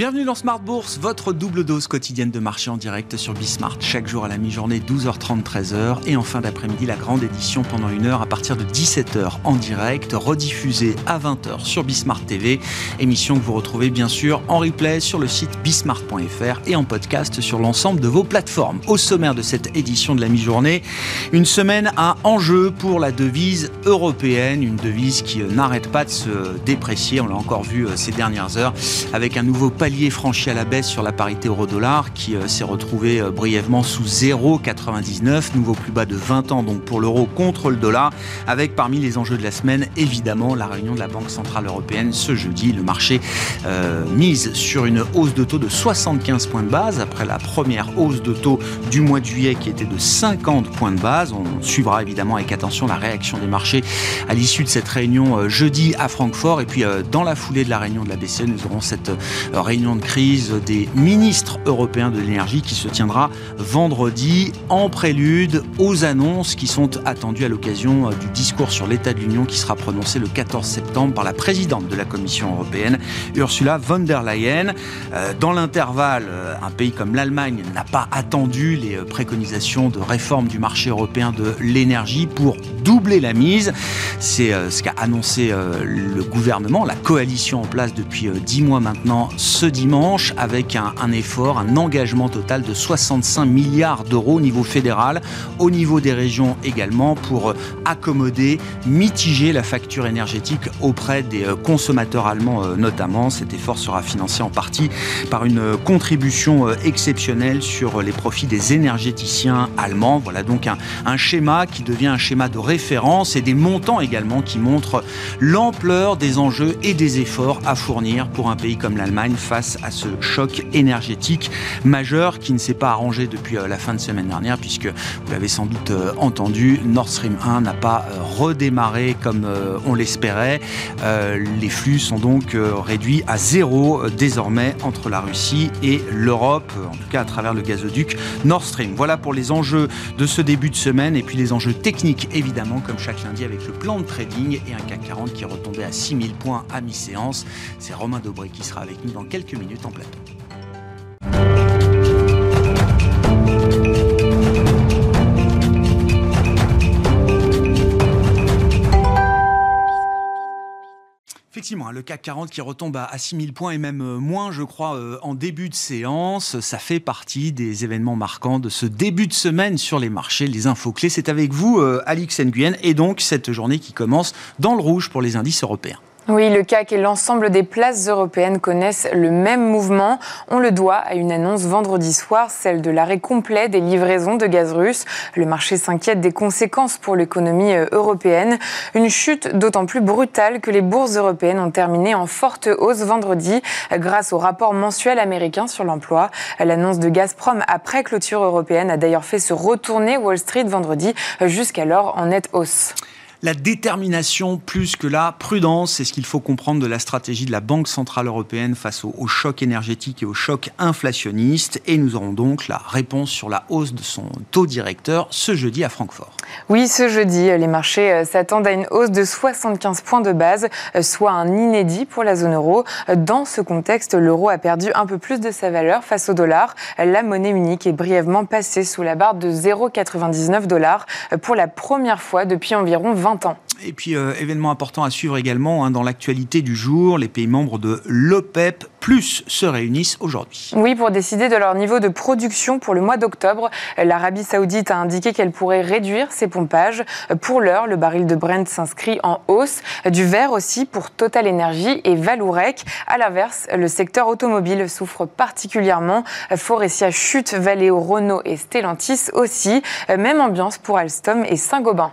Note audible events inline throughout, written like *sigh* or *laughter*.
Bienvenue dans Smart Bourse, votre double dose quotidienne de marché en direct sur Bismart. Chaque jour à la mi-journée, 12h30, 13h. Et en fin d'après-midi, la grande édition pendant une heure à partir de 17h en direct, rediffusée à 20h sur Bismart TV. Émission que vous retrouvez bien sûr en replay sur le site bismart.fr et en podcast sur l'ensemble de vos plateformes. Au sommaire de cette édition de la mi-journée, une semaine à enjeu pour la devise européenne, une devise qui n'arrête pas de se déprécier. On l'a encore vu euh, ces dernières heures avec un nouveau palier franchi à la baisse sur la parité euro-dollar qui euh, s'est retrouvé euh, brièvement sous 0,99, nouveau plus bas de 20 ans donc pour l'euro contre le dollar, avec parmi les enjeux de la semaine évidemment la réunion de la Banque Centrale Européenne ce jeudi. Le marché euh, mise sur une hausse de taux de 75 points de base après la première hausse de taux du mois de juillet qui était de 50 points de base. On suivra évidemment avec attention la réaction des marchés à l'issue de cette réunion jeudi à Francfort et puis dans la foulée de la réunion de la BCE nous aurons cette réunion de crise des ministres européens de l'énergie qui se tiendra vendredi en prélude aux annonces qui sont attendues à l'occasion euh, du discours sur l'état de l'Union qui sera prononcé le 14 septembre par la présidente de la Commission européenne, Ursula von der Leyen. Euh, dans l'intervalle, euh, un pays comme l'Allemagne n'a pas attendu les préconisations de réforme du marché européen de l'énergie pour doubler la mise. C'est ce qu'a annoncé le gouvernement, la coalition en place depuis dix mois maintenant, ce dimanche avec un, effort, un engagement total de 65 milliards d'euros au niveau fédéral, au niveau des régions également, pour accommoder, mitiger la facture énergétique auprès des euh, consommateurs allemands euh, notamment. Cet effort sera financé en partie par une contribution euh, exceptionnelle sur les profits des énergéticiens allemands. Voilà donc un schéma qui devient un schéma de référence et des montants également qui montrent l'ampleur des enjeux et des efforts à fournir pour un pays comme l'Allemagne face à ce choc énergétique majeur qui ne s'est pas arrangé depuis euh, la fin de semaine dernière, puisque vous l'avez sans doute euh, entendu, Nord Stream 1 n'a pas euh, redémarré comme on l'espérait. Les flux sont donc réduits à zéro désormais entre la Russie et l'Europe, en tout cas à travers le gazoduc Nord Stream. Voilà pour les enjeux de ce début de semaine et puis les enjeux techniques évidemment comme chaque lundi avec le plan de trading et un CAC 40 qui retombé à 6000 points à mi-séance. C'est Romain Dobré qui sera avec nous dans quelques minutes en plateau. Effectivement, hein, le CAC 40 qui retombe à 6000 points et même euh, moins, je crois, euh, en début de séance. Ça fait partie des événements marquants de ce début de semaine sur les marchés. Les infos clés, c'est avec vous, euh, Alix Nguyen, et donc cette journée qui commence dans le rouge pour les indices européens. Oui, le CAC et l'ensemble des places européennes connaissent le même mouvement. On le doit à une annonce vendredi soir, celle de l'arrêt complet des livraisons de gaz russe. Le marché s'inquiète des conséquences pour l'économie euh, européenne. Une chute d'autant plus brutale que les bourses européennes ont terminé en forte hausse vendredi grâce au rapport mensuel américain sur l'emploi. L'annonce de Gazprom après clôture européenne a d'ailleurs fait se retourner Wall Street vendredi jusqu'alors en nette hausse la détermination plus que la prudence. C'est ce qu'il faut comprendre de la stratégie de la Banque Centrale Européenne face au, choc énergétique et au choc inflationniste. Et nous aurons donc la réponse sur la hausse de son taux directeur ce jeudi à Francfort. Oui, ce jeudi, les marchés euh, s'attendent à une hausse de 75 points de base, euh, soit un inédit pour la zone euro. Dans ce contexte, l'euro a perdu un peu plus de sa valeur face au dollar. La monnaie unique est brièvement passée sous la barre de 0,99 dollars pour la première fois depuis environ 20 et puis, euh, événement important à suivre également hein, dans l'actualité du jour, les pays membres de l'OPEP plus se réunissent aujourd'hui. Oui, pour décider de leur niveau de production pour le mois d'octobre. L'Arabie saoudite a indiqué qu'elle pourrait réduire ses pompages. Pour l'heure, le baril de Brent s'inscrit en hausse. Du vert aussi pour Total Energy et Valourec. À l'inverse, le secteur automobile souffre particulièrement. Forestia chute, Valeo, Renault et Stellantis aussi. Même ambiance pour Alstom et Saint-Gobain.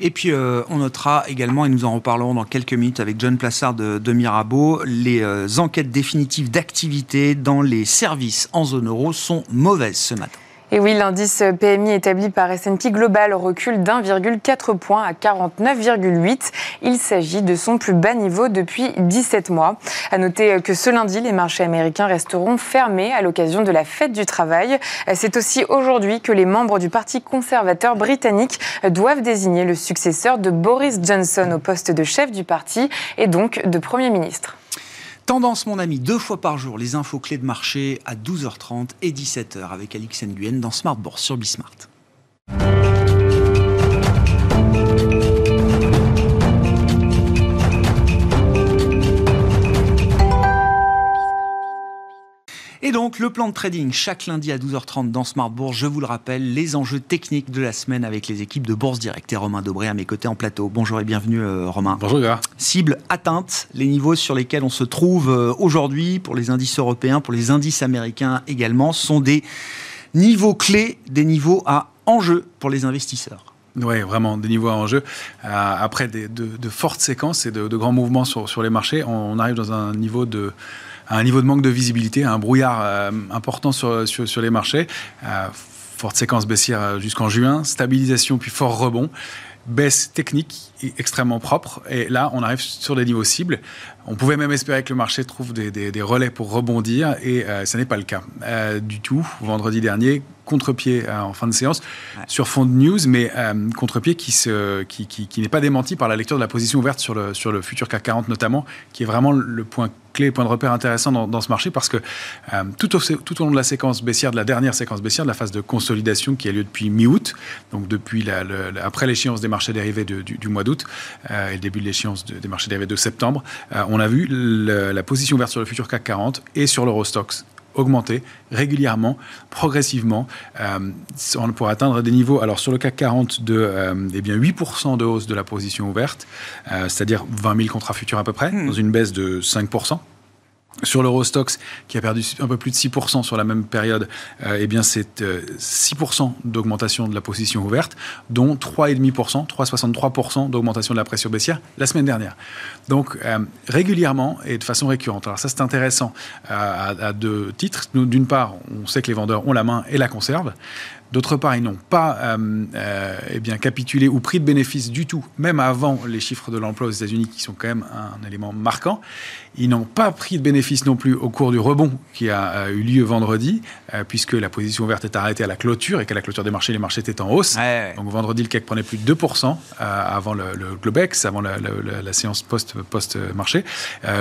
Et puis, euh, on notera également, et nous en reparlerons dans quelques minutes avec John Plassard de, Mirabeau, les euh, enquêtes définitives d'activité dans les services en zone euro sont mauvaises ce matin. Et oui, l'indice PMI établi par S&P Global recule d'1,4 point à 49,8. Il s'agit de son plus bas niveau depuis 17 mois. À noter que ce lundi, les marchés américains resteront fermés à l'occasion de la fête du travail. C'est aussi aujourd'hui que les membres du Parti conservateur britannique doivent désigner le successeur de Boris Johnson au poste de chef du parti et donc de Premier ministre. Tendance, mon ami, deux fois par jour, les infos clés de marché à 12h30 et 17h avec Alix Nguyen dans Smart Bourse sur Bismart. Et donc, le plan de trading chaque lundi à 12h30 dans Smart Bourse. Je vous le rappelle, les enjeux techniques de la semaine avec les équipes de Bourse Direct et Romain Dobré à mes côtés en plateau. Bonjour et bienvenue, euh, Romain. Bonjour, gars. Cible atteinte, les niveaux sur lesquels on se trouve euh, aujourd'hui pour les indices européens, pour les indices américains également, sont des niveaux clés, des niveaux à enjeu pour les investisseurs. Oui, vraiment, des niveaux à enjeu. Euh, après de, fortes séquences et de, grands mouvements sur, sur les marchés, on arrive dans un niveau de un niveau de manque de visibilité, un brouillard euh, important sur, les marchés. Euh, forte séquence baissière euh, jusqu'en juin, stabilisation puis fort rebond baisse technique extrêmement propre. Et là, on arrive sur des niveaux cibles. On pouvait même espérer que le marché trouve des, relais pour rebondir, et ce n'est pas le cas du tout. Vendredi dernier, contre-pied en fin de séance sur fond de news, mais contre-pied qui, qui, qui, qui n'est pas démenti par la lecture de la position ouverte sur le, sur le futur CAC 40 notamment, qui est vraiment le point clé, point de repère intéressant dans, ce marché parce que euh, tout, au, tout, au, long de la séquence baissière, de la dernière séquence baissière, de la phase de consolidation qui a lieu depuis mi-août, donc depuis la, après l'échéance des marchés dérivés du, mois d'août euh, et le début de l'échéance des marchés dérivés de septembre, euh, on a vu la position ouverte sur le futur CAC 40 et sur l'Eurostox augmenter régulièrement, progressivement, euh, pour atteindre des niveaux, alors sur le CAC 40, de euh, eh bien 8% de hausse de la position ouverte, euh, c'est-à-dire 20 000 contrats futurs à peu près, hmm. dans une baisse de 5%. Sur l'Eurostox, qui a perdu un peu plus de 6% sur la même période, euh, eh bien c'est 6% euh, d'augmentation de la position ouverte, dont 3,5%, 3,63% d'augmentation de la pression baissière la semaine dernière. Donc euh, régulièrement et de façon récurrente. Alors ça c'est intéressant à, à, deux titres. D'une part, on sait que les vendeurs ont la main et la conservent. D'autre part, ils n'ont pas euh, euh, eh bien, capitulé ou pris de bénéfices du tout, même avant les chiffres de l'emploi aux États-Unis, qui sont quand même un élément marquant. Ils n'ont pas pris de bénéfices non plus au cours du rebond qui a euh, eu lieu vendredi, puisque la position ouverte est arrêtée à la clôture et qu'à la clôture des marchés, les marchés étaient en hausse. Donc vendredi, le CAC prenait plus de 2% avant le, Globex, avant la, séance post-marché.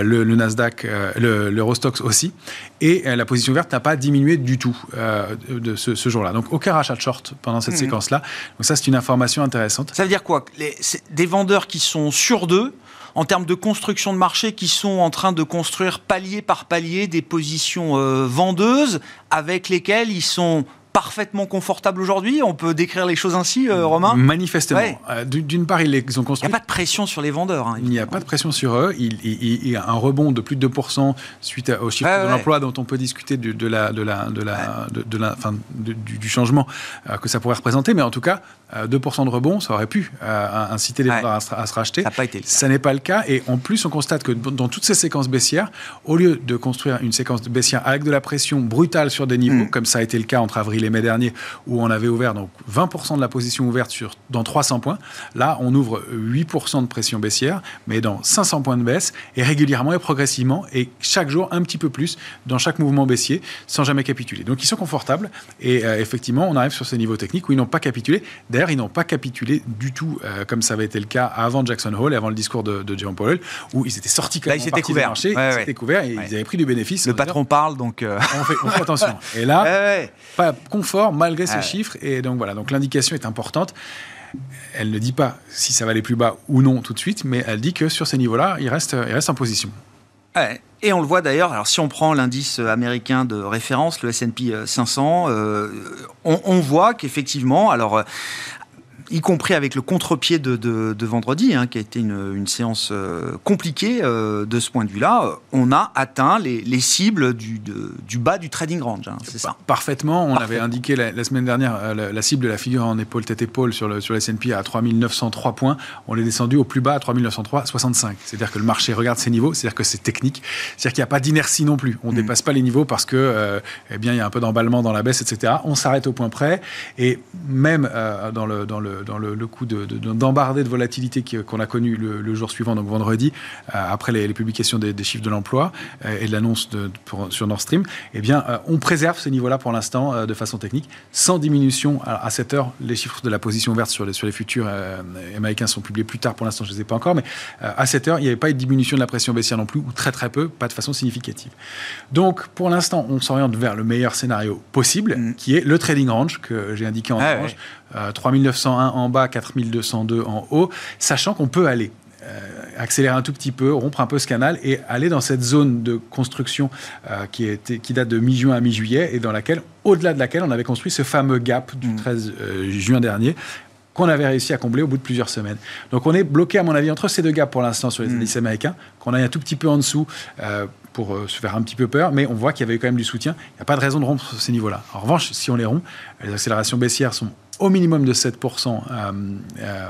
le, Nasdaq, l'Eurostox aussi. Et la position ouverte n'a pas diminué du tout de ce, ce jour-là. Donc aucun achat de short pendant cette mhm. séquence-là. Donc ça, c'est une information intéressante. Ça veut dire quoi Les, Des vendeurs qui sont sur d'eux en termes de construction de marché, qui sont en train de construire palier par palier des positions euh, vendeuses avec lesquelles ils sont parfaitement confortable aujourd'hui On peut décrire les choses ainsi, euh, Romain Manifestement. Euh, d'une part, ils, ont construit. Il n'y a pas de pression sur les vendeurs. Hein, il n'y a pas de pression sur eux. Il, y a un rebond de plus de 2% suite au chiffre de l'emploi dont on peut discuter de, la, de la, de la, de, la, fin, du, changement euh, que ça pourrait représenter. Mais en tout cas, 2% de rebond, ça aurait pu inciter les vendeurs à, se racheter. Ça n'a pas été Ça n'est pas le cas. Et en plus, on constate que dans toutes ces séquences baissières, au lieu de construire une séquence baissière avec de la pression brutale sur des niveaux, mm. comme ça a été le cas entre avril et mai dernier, où on avait ouvert donc 20% de la position ouverte sur, dans 300 points. Là, on ouvre 8% de pression baissière, mais dans 500 points de baisse, et régulièrement et progressivement, et chaque jour un petit peu plus dans chaque mouvement baissier, sans jamais capituler. Donc ils sont confortables, et euh, effectivement, on arrive sur ces niveaux techniques où ils n'ont pas capitulé. D'ailleurs, ils n'ont pas capitulé du tout, euh, comme ça avait été le cas avant Jackson Hole et avant le discours de, de Jerome Powell, où ils étaient sortis là, ils étaient couverts. Marché, ils étaient couverts et ils avaient pris du bénéfice. Le patron parle, donc euh, on, fait, on, fait, attention. Et là, *laughs* pas confort malgré ces chiffres. Et donc voilà, donc l'indication est importante. Elle ne dit pas si ça va aller plus bas ou non tout de suite, mais elle dit que sur ces niveaux-là, il reste, il reste en position. Et on le voit d'ailleurs, alors si on prend l'indice américain de référence, le S&P 500, euh, on, on, voit qu'effectivement, alors y compris avec le contre-pied de, vendredi, hein, qui a été une, séance euh, compliquée euh, de ce point de vue-là, on a atteint les, cibles du, du, bas du trading range. Hein, c'est ça. Parfaitement. On avait indiqué la, semaine dernière euh, la, cible de la figure en épaule tête épaule sur le sur S&P à 3903 points. On est descendu au plus bas à 3903 65. C'est-à-dire que le marché regarde ces niveaux. C'est-à-dire que c'est technique. C'est-à-dire qu'il n'y a pas d'inertie non plus. On ne mm. dépasse pas les niveaux parce que eh bien il y a un peu d'emballement dans la baisse, etc. On s'arrête au point près et même dans le dans le le, dans le, coup d'embarder de, volatilité qu'on a connu le, jour suivant, donc vendredi, après les, publications des, chiffres de l'emploi et de l'annonce sur Nord Stream, eh bien, on préserve ces niveaux-là pour l'instant de façon technique, sans diminution. à cette heure, les chiffres de la position verte sur les, sur les futurs américains sont publiés plus tard. Pour l'instant, je ne les ai pas encore, mais à cette heure, il n'y avait pas eu de diminution de la pression baissière non plus, ou très très peu, pas de façon significative. Donc, pour l'instant, on s'oriente vers le meilleur scénario possible, mm. qui est le trading range que j'ai indiqué en ah orange, 3901 en bas, 4202 en haut, sachant qu'on peut aller euh, accélérer un tout petit peu, rompre un peu ce canal et aller dans cette zone de construction euh, qui, était, qui date de mi-juin à mi-juillet et dans laquelle, au-delà de laquelle, on avait construit ce fameux gap du 13 mm. euh, juin dernier qu'on avait réussi à combler au bout de plusieurs semaines. Donc on est bloqué, à mon avis, entre ces deux gaps pour l'instant sur les mm. indices américains, qu'on aille un tout petit peu en dessous pour se faire un petit peu peur, mais on voit qu'il y avait quand même du soutien. Il n'y a pas de raison de rompre ces niveaux-là. En revanche, si on les rompt, les accélérations baissières sont au minimum de 7%, euh, euh,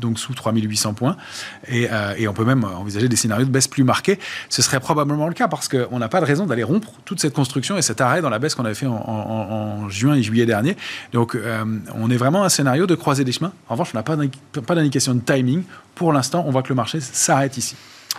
donc sous 3800 points. Euh, et, on peut même envisager des scénarios de baisse plus marqués. Ce serait probablement le cas parce qu'on n'a pas de raison d'aller rompre toute cette construction et cet arrêt dans la baisse qu'on avait fait en, juin et juillet dernier. Donc on est vraiment un scénario de croiser des chemins. En revanche, on n'a pas d'indication de timing. Pour l'instant, on voit que le marché s'arrête ici.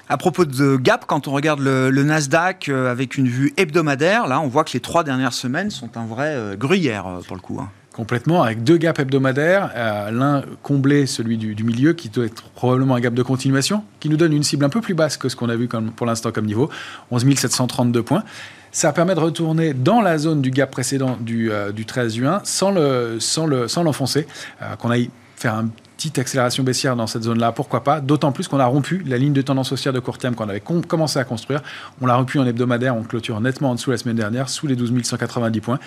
À propos de gap, quand on regarde le, Nasdaq avec une vue hebdomadaire, là, on voit que les trois dernières semaines sont un vrai gruyère pour le coup. Hein. Complètement, avec deux gaps hebdomadaires, euh, l'un comblé, celui du, milieu, qui doit être probablement un gap de continuation, qui nous donne une cible un peu plus basse que ce qu'on a vu pour l'instant comme niveau, 11 732 points. Ça permet de retourner dans la zone du gap précédent du, 13 euh, juin sans l'enfoncer, sans le, sans euh, qu'on aille faire un petite accélération baissière dans cette zone-là, pourquoi pas? D'autant plus qu'on a rompu la ligne de tendance haussière de court terme qu'on avait commencé à construire. On l'a rompu en hebdomadaire, on clôture nettement en dessous la semaine dernière, sous les 12 190 points.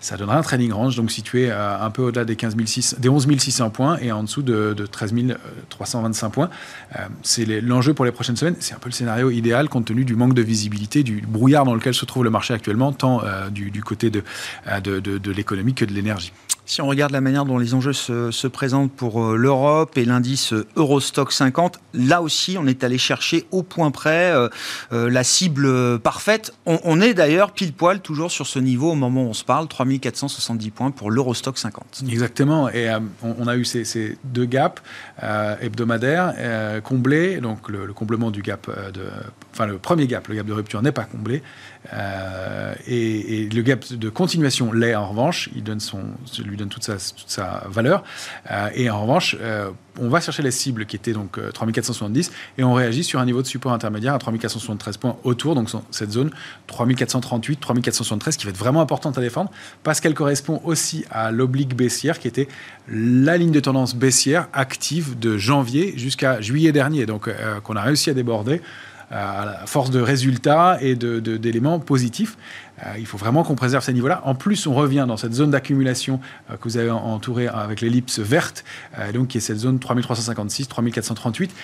Ça donnera un trading range, donc situé euh, un peu au-delà des, 15 des 11 600 points et en dessous de, 13 325 points. Euh, c'est l'enjeu pour les prochaines semaines. C'est un peu le scénario idéal compte tenu du manque de visibilité, du brouillard dans lequel se trouve le marché actuellement, tant euh, du, côté de, l'économie que de l'énergie. Si on regarde la manière dont les enjeux se, présentent pour euh, et l'indice Eurostock 50, là aussi, on est allé chercher au point près euh, euh, la cible parfaite. On, est d'ailleurs pile poil toujours sur ce niveau au moment où on se parle, 3470 points pour l'Eurostock 50. Exactement. Et on, a eu ces, deux gaps hebdomadaires comblés. Donc le, comblement du gap, de, enfin le premier gap, le gap de rupture n'est pas comblé. Et, et, le gap de continuation l'est en revanche. Il donne son, lui donne toute sa, toute sa valeur. Euh, et en revanche, euh, on va chercher les cibles qui étaient donc 3470 euh, et on réagit sur un niveau de support intermédiaire à 3473 points autour, donc cette zone 3438, 3473 qui va être vraiment importante à défendre parce qu'elle correspond aussi à l'oblique baissière qui était la ligne de tendance baissière active de janvier jusqu'à juillet dernier, donc qu'on a réussi à déborder à force de résultats et d'éléments positifs. Euh, il faut vraiment qu'on préserve ces niveaux-là. En plus, on revient dans cette zone d'accumulation euh, que vous avez entourée avec l'ellipse verte, euh, donc qui est cette zone 3356, 3438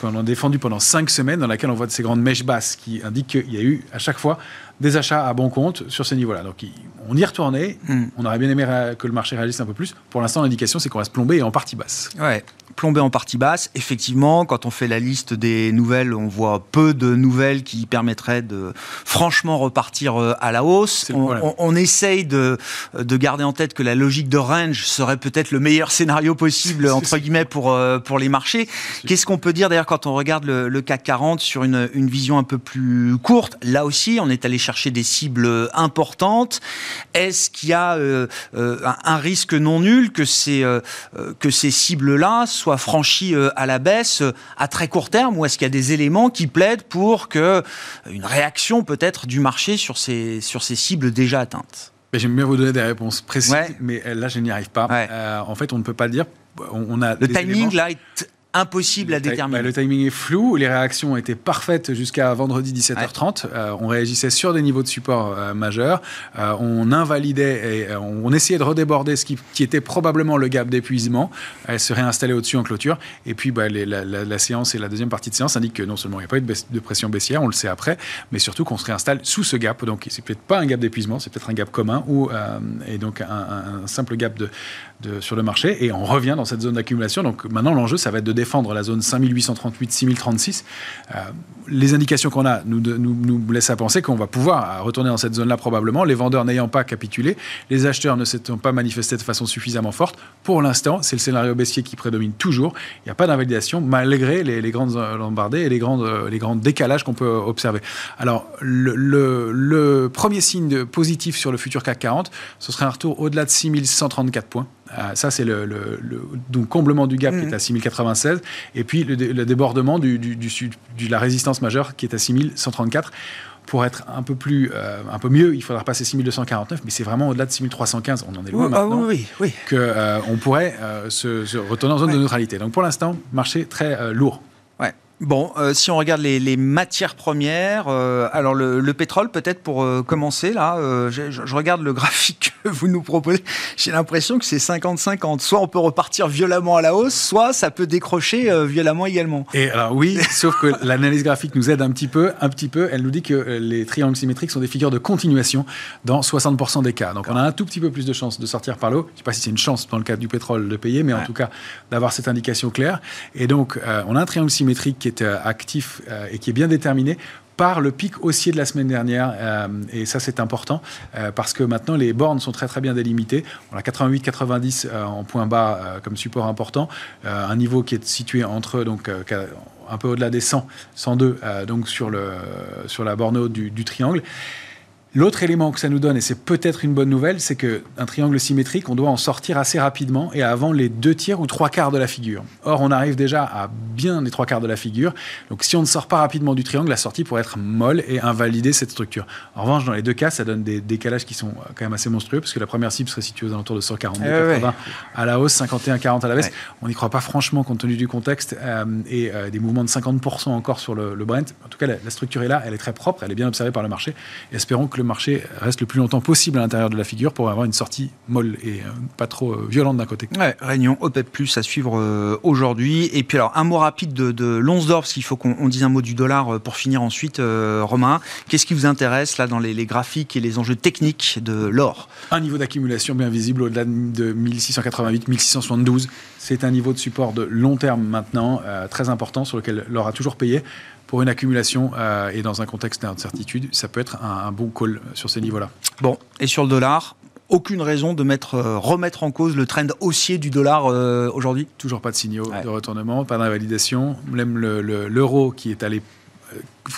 qu'on a défendu pendant cinq semaines, dans laquelle on voit de ces grandes mèches basses qui indiquent qu'il y a eu à chaque fois des achats à bon compte sur ces niveaux-là. Donc on y retournait, hmm. on aurait bien aimé que le marché réagisse un peu plus. Pour l'instant, l'indication, c'est qu'on va se plomber en partie basse. Ouais, plomber en partie basse. Effectivement, quand on fait la liste des nouvelles, on voit peu de nouvelles qui permettraient de franchement repartir à la hausse. On, essaye de, de garder en tête que la logique de range serait peut-être le meilleur *laughs* scénario possible, entre guillemets, pour, euh, pour les marchés. Qu'est-ce qu'on peut dire d'ailleurs quand on regarde le, CAC 40 sur une, une, vision un peu plus courte? Là aussi, on est allé chercher des cibles importantes. Est-ce qu'il y a euh, euh, un, risque non nul que ces, euh, que ces cibles-là soient franchies à la baisse à très court terme ou est-ce qu'il y a des éléments qui plaident pour que une réaction peut-être du marché sur ces, sur ces cibles déjà atteintes J'aime bien vous donner des réponses précises, mais là, je n'y arrive pas. en fait, on ne peut pas le dire. On a le timing, là, est impossible à déterminer. Bah, le timing est flou, les réactions étaient parfaites jusqu'à vendredi 17h30. Euh, on réagissait sur des niveaux de support euh, majeurs. Euh, on invalidait et on essayait de redéborder ce qui, était probablement le gap d'épuisement. Elle se réinstallait au-dessus en clôture. Et puis bah, la, séance et la deuxième partie de séance indiquent que non seulement il n'y a pas eu de, pression baissière, on le sait après, mais surtout qu'on se réinstalle sous ce gap. Donc c'est peut-être pas un gap d'épuisement, c'est peut-être un gap commun ou et donc un, simple gap de, sur le marché. Et on revient dans cette zone d'accumulation. Donc maintenant l'enjeu, ça va être de défendre la zone 5838-6036. les indications qu'on a nous, nous, nous laissent à penser qu'on va pouvoir retourner dans cette zone-là probablement, les vendeurs n'ayant pas capitulé, les acheteurs ne s'étant pas manifestés de façon suffisamment forte. Pour l'instant, c'est le scénario baissier qui prédomine toujours. Il n'y a pas d'invalidation malgré les, grandes lombardées et les, grandes, les grands décalages qu'on peut observer. Alors, le, le, premier signe positif sur le futur CAC 40, ce serait un retour au-delà de 6134 points. Euh, ça, c'est le, donc comblement du gap qui est à 6096, et puis le, débordement du, du, de la résistance majeure qui est à 6134 pour être un peu plus, euh, un peu mieux, il faudra passer 6249, mais c'est vraiment au-delà de 6315, on en est loin ah maintenant, oui, oui, que euh, on pourrait se, retourner en zone de neutralité. Donc pour l'instant, marché très lourd. Bon, euh, si on regarde les, matières premières, euh, alors le, pétrole peut-être pour euh, commencer là, je, regarde le *laughs* graphique que vous nous proposez, j'ai l'impression que c'est 50-50. Soit on peut repartir violemment à la hausse, soit ça peut décrocher violemment également. Et alors oui, *laughs* sauf que l'analyse graphique nous aide un petit peu, un petit peu. Elle nous dit que les triangles symétriques sont des figures de continuation dans 60% des cas. Donc on a un tout petit peu plus de chances de sortir par l'eau. Je ne sais pas si c'est une chance dans le cas du pétrole de payer, mais en tout cas d'avoir cette indication claire. Et donc on a un triangle symétrique qui est euh, actif euh, et qui est bien déterminé par le pic haussier de la semaine dernière. Euh, et ça, c'est important parce que maintenant, les bornes sont très très bien délimitées. On a 88-90 en point bas comme support important. un niveau qui est situé entre, donc, un peu au-delà des 100, 102, donc sur, le, sur la borne haute du, du triangle. L'autre élément que ça nous donne, et c'est peut-être une bonne nouvelle, c'est qu'un triangle symétrique, on doit en sortir assez rapidement et avant les deux tiers ou trois quarts de la figure. Or, on arrive déjà à bien les trois quarts de la figure. Donc, si on ne sort pas rapidement du triangle, la sortie pourrait être molle et invalider cette structure. En revanche, dans les deux cas, ça donne des décalages qui sont quand même assez monstrueux, parce que la première cible serait située aux alentours de 142, 80 eh à la hausse, 51, 40 à la baisse. On n'y croit pas franchement compte tenu du contexte euh, et euh, des mouvements de 50% encore sur le, Brent. En tout cas, la, la, structure est là, elle est très propre, elle est bien observée par le marché. espérons que le marché reste le plus longtemps possible à l'intérieur de la figure pour avoir une sortie molle et euh, pas trop euh, violente d'un côté. Ouais, réunion OPEP plus à suivre euh, aujourd'hui. Et puis alors un mot rapide de, de l'once d'or, parce qu'il faut qu'on dise un mot du dollar pour finir ensuite. Romain, qu'est-ce qui vous intéresse là dans les, graphiques et les enjeux techniques de l'or? Un niveau d'accumulation bien visible au-delà de 1688, 1672. C'est un niveau de support de long terme maintenant, très important, sur lequel l'or a toujours payé pour une accumulation euh, et dans un contexte d'incertitude, ça peut être un, bon call sur ces niveaux-là. Bon, et sur le dollar aucune raison de mettre, euh, remettre en cause le trend haussier du dollar euh, aujourd'hui? Toujours pas de signaux de retournement, pas d'invalidation. Même l'euro qui est allé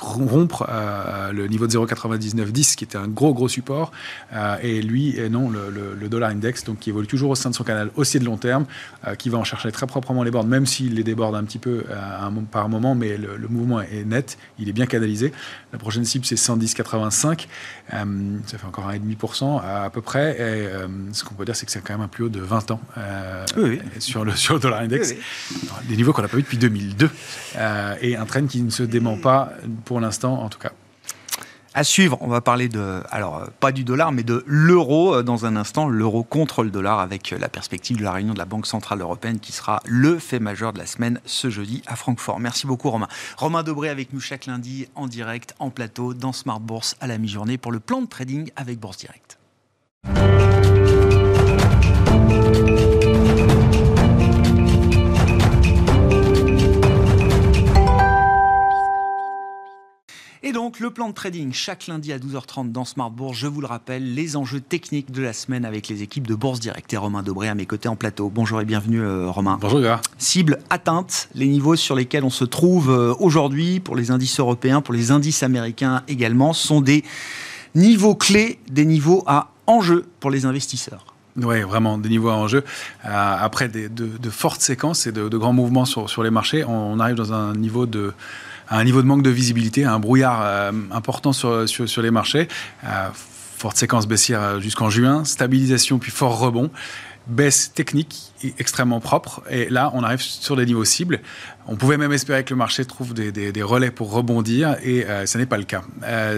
rompre euh, le niveau de 0,9910 qui était un gros gros support. Euh, et lui et non le, dollar index donc qui évolue toujours au sein de son canal haussier de long terme euh, qui va en chercher très proprement les bornes même s'il les déborde un petit peu un, par moment mais le, mouvement est net il est bien canalisé. La prochaine cible c'est 110,85 ça fait encore 1,5% à, à peu près. Et ce qu'on peut dire c'est que c'est quand même un plus haut de 20 ans Sur, le, sur le dollar index. Des niveaux qu'on n'a pas vu depuis 2002 et un trend qui ne se dément pas pour l'instant en tout cas. À suivre, on va parler de, alors euh, pas du dollar, mais de l'euro euh, dans un instant, l'euro contre le dollar avec euh, la perspective de la réunion de la Banque Centrale Européenne qui sera le fait majeur de la semaine ce jeudi à Francfort. Merci beaucoup Romain. Romain Dobré avec nous chaque lundi en direct, en plateau, dans Smart Bourse à la mi-journée pour le plan de trading avec Bourse Direct. Et donc, le plan de trading chaque lundi à 12h30 dans Smart Bourse. Je vous le rappelle, les enjeux techniques de la semaine avec les équipes de Bourse Direct et Romain Dobré à mes côtés en plateau. Bonjour et bienvenue, euh, Romain. Bonjour, gars. Cible atteinte, les niveaux sur lesquels on se trouve euh, aujourd'hui pour les indices européens, pour les indices américains également, sont des niveaux clés, des niveaux à enjeu pour les investisseurs. Oui, vraiment, des niveaux à enjeu. Euh, après de, fortes séquences et de, grands mouvements sur, les marchés, on arrive dans un niveau de un niveau de manque de visibilité, un brouillard euh, important sur, sur, les marchés. Euh, forte séquence baissière euh, jusqu'en juin, stabilisation puis fort rebond baisse technique extrêmement propre. Et là, on arrive sur des niveaux cibles. On pouvait même espérer que le marché trouve des, des, relais pour rebondir, et ce n'est pas le cas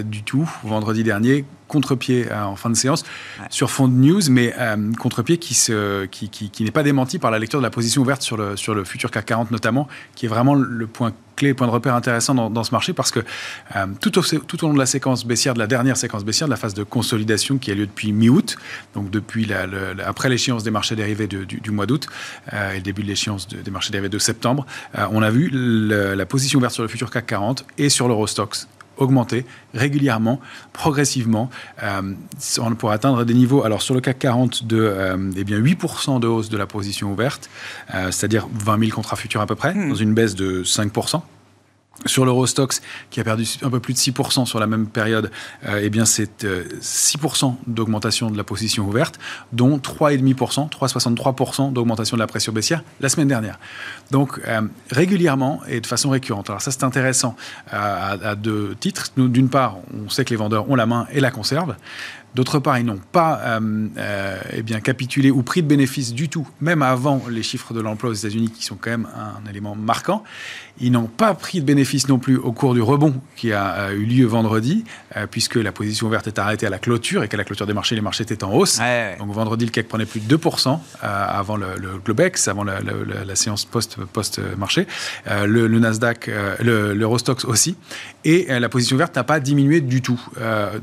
du tout. Vendredi dernier, contre-pied en fin de séance sur fond de news, mais contre-pied qui, se, qui, qui, qui n'est pas démenti par la lecture de la position ouverte sur le, sur le futur CAC 40 notamment, qui est vraiment le point clé, point de repère intéressant dans, ce marché parce que euh, tout, au, tout, au, long de la séquence baissière, de la dernière séquence baissière, de la phase de consolidation qui a lieu depuis mi-août, donc depuis la, après l'échéance des marchés dérivés du, mois d'août et le début de l'échéance des marchés dérivés de septembre, on a vu la position ouverte sur le futur CAC 40 et sur l'Eurostox augmenter régulièrement, progressivement, euh, pour atteindre des niveaux, alors sur le CAC 40, de euh, eh bien 8% de hausse de la position ouverte, euh, c'est-à-dire 20 000 contrats futurs à peu près, hmm. dans une baisse de 5%. Sur l'Eurostox, qui a perdu un peu plus de 6% sur la même période, euh, eh bien c'est 6% euh, d'augmentation de la position ouverte, dont 3,5%, 3,63% d'augmentation de la pression baissière la semaine dernière. Donc euh, régulièrement et de façon récurrente. Alors ça c'est intéressant à, à, deux titres. D'une part, on sait que les vendeurs ont la main et la conservent. D'autre part, ils n'ont pas euh, euh, eh bien, capitulé ou pris de bénéfices du tout, même avant les chiffres de l'emploi aux États-Unis, qui sont quand même un élément marquant. Ils n'ont pas pris de bénéfices non plus au cours du rebond qui a euh, eu lieu vendredi, puisque la position ouverte est arrêtée à la clôture et qu'à la clôture des marchés, les marchés étaient en hausse. Donc vendredi, le CAC prenait plus de 2% avant le, Globex, avant la, séance post-marché. le, Nasdaq, l'Eurostox aussi. Et la position ouverte n'a pas diminué du tout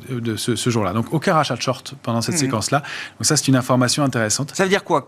de ce, ce jour-là. Donc aucun rachat de short pendant cette mhm. séquence-là. Donc ça, c'est une information intéressante. Ça veut dire quoi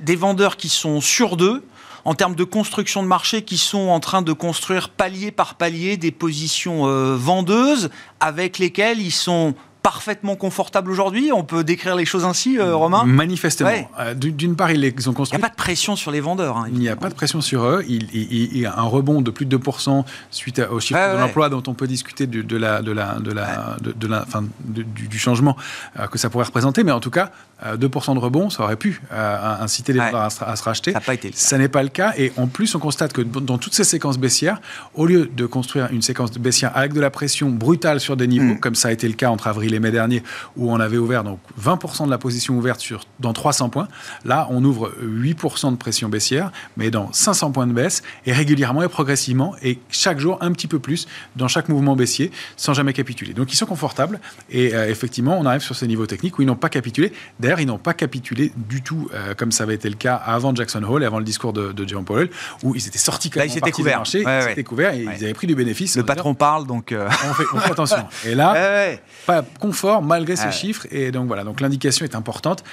Des vendeurs qui sont sur d'eux en termes de construction de marché, qui sont en train de construire palier par palier des positions euh, vendeuses avec lesquelles ils sont parfaitement confortable aujourd'hui On peut décrire les choses ainsi, euh, Romain? Manifestement. Euh, d'une part, ils, ont construit. Il n'y a pas de pression sur les vendeurs. Hein, il n'y a pas de pression sur eux. Il, y a un rebond de plus de 2% suite au chiffre de l'emploi dont on peut discuter de, la, de la, de la, de, la, fin, du, changement euh, que ça pourrait représenter. Mais en tout cas, 2% de rebond, ça aurait pu inciter les vendeurs à, se racheter. Ça n'a pas été le Ça n'est pas le cas. Et en plus, on constate que dans toutes ces séquences baissières, au lieu de construire une séquence baissière avec de la pression brutale sur des niveaux, mm. comme ça a été le cas entre avril mai dernier, où on avait ouvert donc 20% de la position ouverte sur, dans 300 points. Là, on ouvre 8% de pression baissière, mais dans 500 points de baisse, et régulièrement et progressivement, et chaque jour un petit peu plus dans chaque mouvement baissier, sans jamais capituler. Donc ils sont confortables, et euh, effectivement, on arrive sur ces niveaux techniques où ils n'ont pas capitulé. D'ailleurs, ils n'ont pas capitulé du tout, euh, comme ça avait été le cas avant Jackson Hole et avant le discours de, de Jerome Powell, où ils étaient sortis comme Là, ils étaient couverts. Marché, ils étaient couverts et ils avaient pris du bénéfice. Le patron parle, donc... Euh, on, fait, on, fait, *laughs* attention. Et là, pas confort, malgré ces chiffres. Et donc voilà, donc l'indication est importante.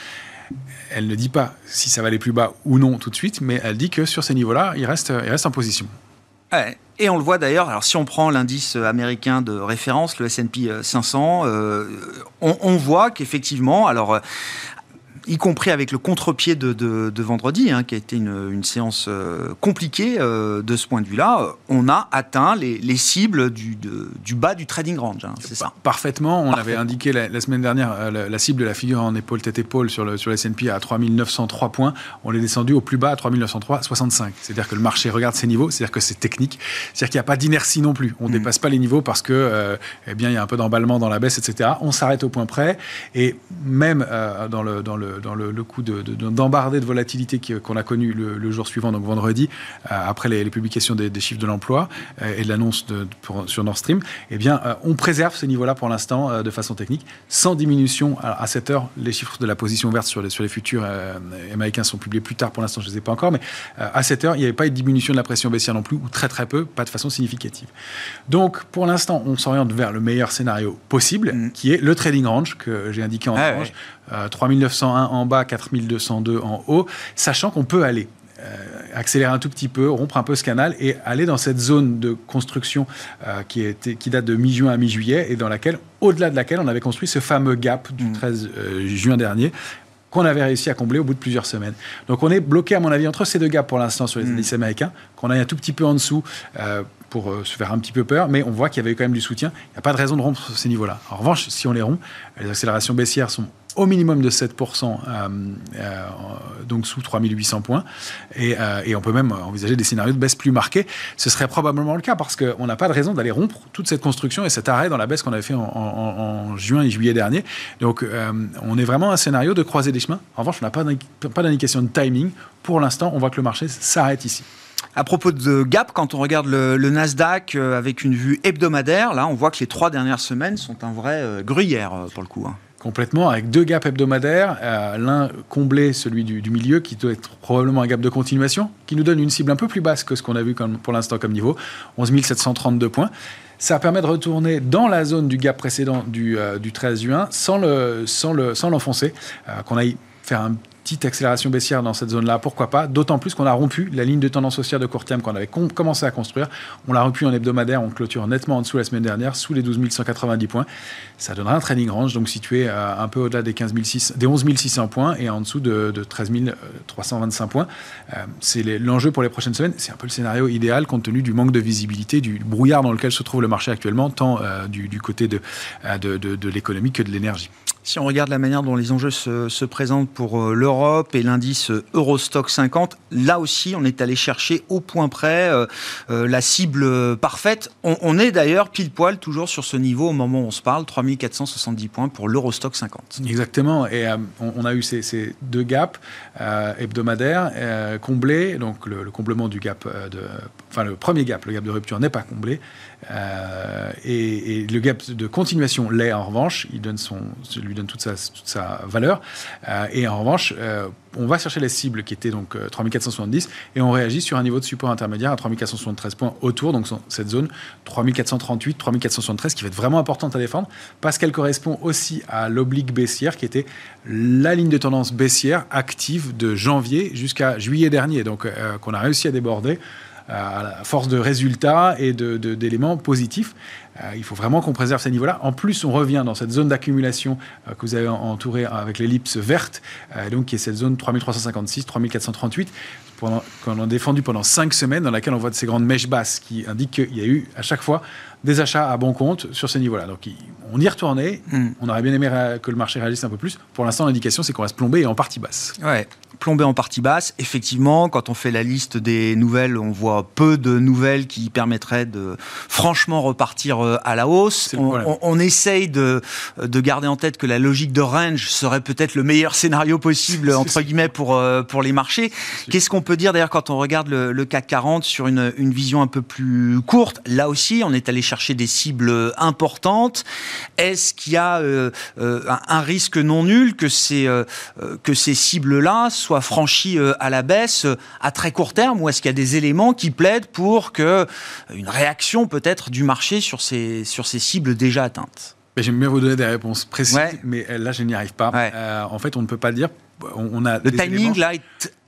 Elle ne dit pas si ça va aller plus bas ou non tout de suite, mais elle dit que sur ces niveaux-là, il reste, il reste en position. Et on le voit d'ailleurs, alors si on prend l'indice américain de référence, le S&P 500, euh, on, on, voit qu'effectivement, alors y compris avec le contre-pied de, vendredi, hein, qui a été une, séance euh, compliquée euh, de ce point de vue-là, on a atteint les, cibles du, du, bas du trading range. Hein, c'est ça. Parfaitement. On avait indiqué la, semaine dernière euh, la, cible de la figure en épaule tête épaule sur le sur S&P à 3903 points. On est descendu au plus bas à 3903 65. C'est-à-dire que le marché regarde ces niveaux. C'est-à-dire que c'est technique. C'est-à-dire qu'il n'y a pas d'inertie non plus. On ne mm. dépasse pas les niveaux parce que eh bien il y a un peu d'emballement dans la baisse, etc. On s'arrête au point près et même dans le dans le dans le, coup d'embarder de, de, volatilité qu'on a connu le, jour suivant, donc vendredi, euh, après les, publications des, chiffres de l'emploi euh, et de l'annonce sur Nord Stream, eh bien, euh, on préserve ces niveaux-là pour l'instant de façon technique, sans diminution. à cette heure, les chiffres de la position verte sur les, sur les futurs américains sont publiés plus tard, pour l'instant, je ne les ai pas encore, mais à cette heure, il n'y avait pas eu de diminution de la pression baissière non plus, ou très très peu, pas de façon significative. Donc, pour l'instant, on s'oriente vers le meilleur scénario possible, mm. qui est le trading range que j'ai indiqué en ah orange. 3901 en bas, 4202 en haut, sachant qu'on peut aller euh, accélérer un tout petit peu, rompre un peu ce canal et aller dans cette zone de construction euh, qui, était, qui date de mi-juin à mi-juillet et dans laquelle, au-delà de laquelle, on avait construit ce fameux gap du 13 mm. euh, juin dernier qu'on avait réussi à combler au bout de plusieurs semaines. Donc on est bloqué, à mon avis, entre ces deux gaps pour l'instant sur les mm. indices américains, qu'on aille un tout petit peu en dessous pour se faire un petit peu peur, mais on voit qu'il y avait quand même du soutien. Il n'y a pas de raison de rompre ces niveaux-là. En revanche, si on les rompt, les accélérations baissières sont au minimum de 7%, euh, euh, donc sous 3800 points. Euh, et, on peut même envisager des scénarios de baisse plus marqués. Ce serait probablement le cas parce qu'on n'a pas de raison d'aller rompre toute cette construction et cet arrêt dans la baisse qu'on avait fait en, juin et juillet dernier. Donc on est vraiment un scénario de croiser des chemins. En revanche, on n'a pas d'indication de timing. Pour l'instant, on voit que le marché s'arrête ici. À propos de gap, quand on regarde le, Nasdaq avec une vue hebdomadaire, là, on voit que les trois dernières semaines sont un vrai gruyère pour le coup. Complètement, avec deux gaps hebdomadaires, euh, l'un comblé, celui du, milieu, qui doit être probablement un gap de continuation, qui nous donne une cible un peu plus basse que ce qu'on a vu pour l'instant comme niveau, 11 732 points. Ça permet de retourner dans la zone du gap précédent du, 13 euh, juin sans l'enfoncer, le, sans le, sans euh, qu'on aille faire un petite accélération baissière dans cette zone-là, pourquoi pas D'autant plus qu'on a rompu la ligne de tendance haussière de court terme qu'on avait commencé à construire. On l'a rompu en hebdomadaire, on clôture nettement en dessous la semaine dernière, sous les 12 190 points. Ça donnera un trading range, donc situé euh, un peu au-delà des, 15 600, des 11 600 points et en dessous de, 13 325 points. Euh, c'est l'enjeu pour les prochaines semaines. C'est un peu le scénario idéal compte tenu du manque de visibilité, du brouillard dans lequel se trouve le marché actuellement, tant euh, du, côté de, de l'économie que de l'énergie. Si on regarde la manière dont les enjeux se, présentent pour euh, l'Europe et l'indice Eurostock 50, là aussi, on est allé chercher au point près euh, euh, la cible parfaite. On, est d'ailleurs pile poil toujours sur ce niveau au moment où on se parle, 3470 points pour l'Eurostock 50. Exactement. Et on, a eu ces, deux gaps hebdomadaires comblés. Donc le, le, comblement du gap, enfin le premier gap, le gap de rupture n'est pas comblé. Euh, et, le gap de continuation l'est en revanche, il donne son, lui donne toute sa, valeur. Euh, et en revanche, euh, on va chercher les cibles qui étaient donc 3470 et on réagit sur un niveau de support intermédiaire à 3473 points autour, donc cette zone 3438, 3473 qui va être vraiment importante à défendre parce qu'elle correspond aussi à l'oblique baissière qui était la ligne de tendance baissière active de janvier jusqu'à juillet dernier, donc qu'on a réussi à déborder à force de résultats et d'éléments positifs. Euh, il faut vraiment qu'on préserve ces niveaux-là. En plus, on revient dans cette zone d'accumulation euh, que vous avez entourée avec l'ellipse verte, euh, donc qui est cette zone 3356, 3438, qu'on a défendu pendant cinq semaines, dans laquelle on voit ces grandes mèches basses qui indiquent qu'il y a eu à chaque fois des achats à bon compte sur ces niveaux-là. Donc on y est retourné. Hmm. On aurait bien aimé que le marché réagisse un peu plus. Pour l'instant, l'indication, c'est qu'on reste plombé et en partie basse. Ouais, plombé en partie basse. Effectivement, quand on fait la liste des nouvelles, on voit peu de nouvelles qui permettraient de franchement repartir euh, à la hausse. On, essaye de, de garder en tête que la logique de range serait peut-être le meilleur scénario possible, entre guillemets, pour, euh, pour les marchés. Qu'est-ce qu'on peut dire d'ailleurs quand on regarde le, CAC 40 sur une, une, vision un peu plus courte? Là aussi, on est allé chercher des cibles importantes. Est-ce qu'il y a euh, un, risque non nul que ces, que ces cibles-là soient franchies à la baisse à très court terme ou est-ce qu'il y a des éléments qui plaident pour que une réaction peut-être du marché sur ces sur ces cibles déjà atteintes? J'aime bien vous donner des réponses précises, mais là, je n'y arrive pas. Euh, en fait, on ne peut pas dire. On, a le timing, là, est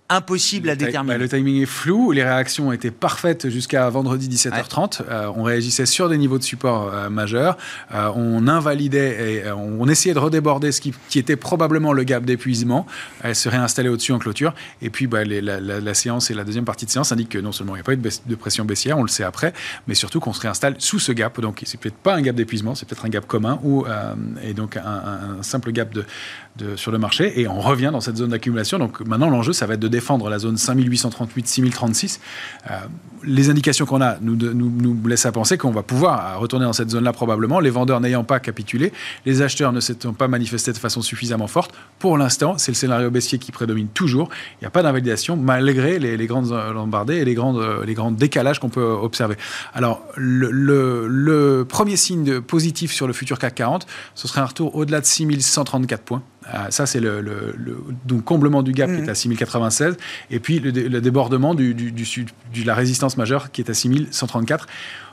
impossible à déterminer. Bah, le timing est flou, les réactions étaient parfaites jusqu'à vendredi 17h30. Euh, on réagissait sur des niveaux de support euh, majeurs. Euh, on invalidait et on essayait de redéborder ce qui, était probablement le gap d'épuisement. Elle se réinstallait au-dessus en clôture. Et puis bah, la, séance et la deuxième partie de séance indiquent que non seulement il n'y a pas eu de, pression baissière, on le sait après, mais surtout qu'on se réinstalle sous ce gap. Donc c'est peut-être pas un gap d'épuisement, c'est peut-être un gap commun ou et donc un, simple gap de, de, sur le marché. Et on revient dans cette zone d'accumulation. Donc maintenant l'enjeu, ça va être de défendre la zone 5838-6036. Euh, les indications qu'on a nous, nous, nous, laissent à penser qu'on va pouvoir retourner dans cette zone-là probablement, les vendeurs n'ayant pas capitulé, les acheteurs ne s'étant pas manifestés de façon suffisamment forte. Pour l'instant, c'est le scénario baissier qui prédomine toujours. Il n'y a pas d'invalidation malgré les, grandes lombardées et les, grandes, les grands décalages qu'on peut observer. Alors, le, le, premier signe positif sur le futur CAC 40, ce serait un retour au-delà de 6134 points. Euh, ça, c'est le, donc comblement du gap qui est à 6096, et puis le, débordement du, du, de la résistance majeure qui est à 6134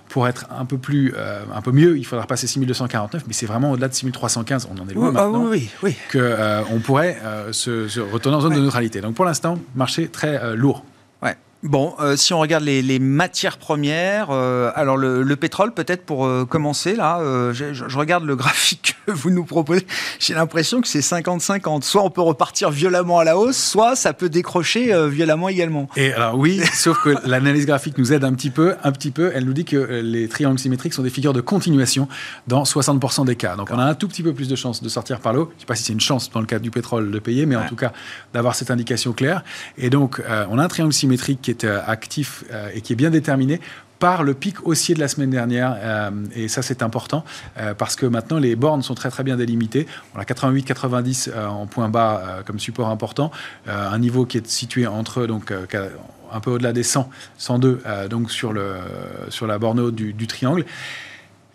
pour être un peu plus, euh, un peu mieux, il faudra passer 6249, mais c'est vraiment au-delà de 6315, on en est loin ah maintenant, oui, oui, que euh, on pourrait se, retourner en zone de neutralité. Donc pour l'instant, marché très lourd. Bon, euh, si on regarde les, matières premières, euh, alors le, pétrole peut-être pour euh, commencer là, je, je, regarde le *laughs* graphique que vous nous proposez, j'ai l'impression que c'est 50-50. Soit on peut repartir violemment à la hausse, soit ça peut décrocher violemment également. Et alors oui, *laughs* sauf que l'analyse graphique nous aide un petit peu, un petit peu. Elle nous dit que les triangles symétriques sont des figures de continuation dans 60% des cas. Donc on a un tout petit peu plus de chances de sortir par l'eau. Je ne sais pas si c'est une chance dans le cas du pétrole de payer, mais en tout cas d'avoir cette indication claire. Et donc on a un triangle symétrique est euh, actif euh, et qui est bien déterminé par le pic haussier de la semaine dernière. Euh, et ça, c'est important parce que maintenant, les bornes sont très très bien délimitées. On a 88-90 en point bas comme support important, un niveau qui est situé entre donc un peu au-delà des 100, 102 donc sur le sur la borne haute du triangle.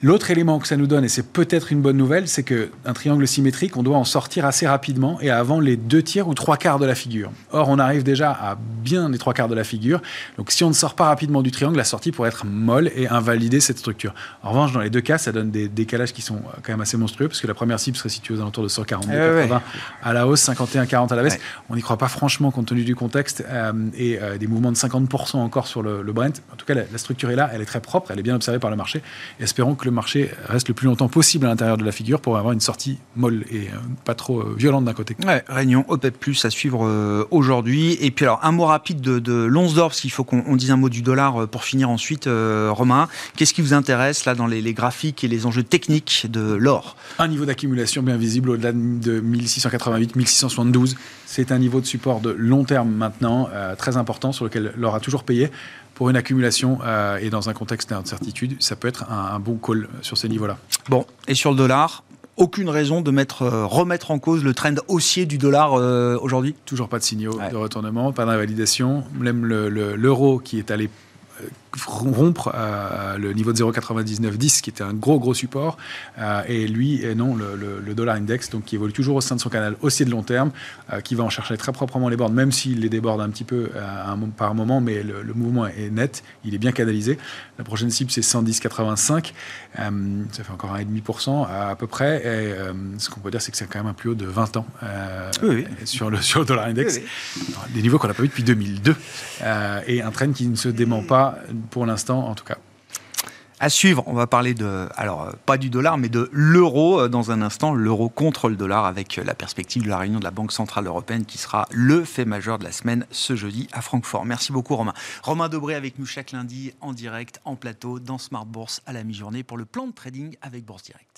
L'autre élément que ça nous donne, et c'est peut-être une bonne nouvelle, c'est qu'un triangle symétrique, on doit en sortir assez rapidement et avant les deux tiers ou trois quarts de la figure. Or, on arrive déjà à bien les trois quarts de la figure. Donc, si on ne sort pas rapidement du triangle, la sortie pourrait être molle et invalider cette structure. En revanche, dans les deux cas, ça donne des décalages qui sont quand même assez monstrueux, parce que la première cible serait située aux alentours de 142, 80 à la hausse, 51, 40 à la baisse. On n'y croit pas franchement compte tenu du contexte euh, et euh, des mouvements de 50% encore sur le, Brent. En tout cas, la, structure est là, elle est très propre, elle est bien observée par le marché. espérons que le marché reste le plus longtemps possible à l'intérieur de la figure pour avoir une sortie molle et euh, pas trop violente d'un côté. Ouais, réunion OPEP plus à suivre aujourd'hui. Et puis alors un mot rapide de, de l'once d'or, parce qu'il faut qu'on dise un mot du dollar pour finir ensuite. Romain, qu'est-ce qui vous intéresse là dans les, les graphiques et les enjeux techniques de l'or? Un niveau d'accumulation bien visible au-delà de 1688, 1672. C'est un niveau de support de long terme maintenant, euh, très important, sur lequel l'or a toujours payé. Pour une accumulation euh, et dans un contexte d'incertitude, ça peut être un, bon call sur ces niveaux-là. Bon, et sur le dollar aucune raison de mettre, euh, remettre en cause le trend haussier du dollar aujourd'hui? Toujours pas de signaux de retournement, pas d'invalidation. Même l'euro qui est allé rompre euh, le niveau de 0,9910 qui était un gros gros support. Euh, et lui et non le, dollar index donc qui évolue toujours au sein de son canal haussier de long terme euh, qui va en chercher très proprement les bornes même s'il les déborde un petit peu un, par moment mais le, mouvement est net il est bien canalisé. La prochaine cible c'est 110,85 ça fait encore 1,5% à, à peu près. Et ce qu'on peut dire c'est que c'est quand même un plus haut de 20 ans Sur, le, sur le dollar index. Des niveaux qu'on n'a pas vu depuis 2002 et un trend qui ne se dément pas pour l'instant en tout cas. À suivre, on va parler de, alors euh, pas du dollar, mais de l'euro euh, dans un instant, l'euro contre le dollar avec euh, la perspective de la réunion de la Banque Centrale Européenne qui sera le fait majeur de la semaine ce jeudi à Francfort. Merci beaucoup Romain. Romain Dobré avec nous chaque lundi en direct, en plateau, dans Smart Bourse à la mi-journée pour le plan de trading avec Bourse Direct.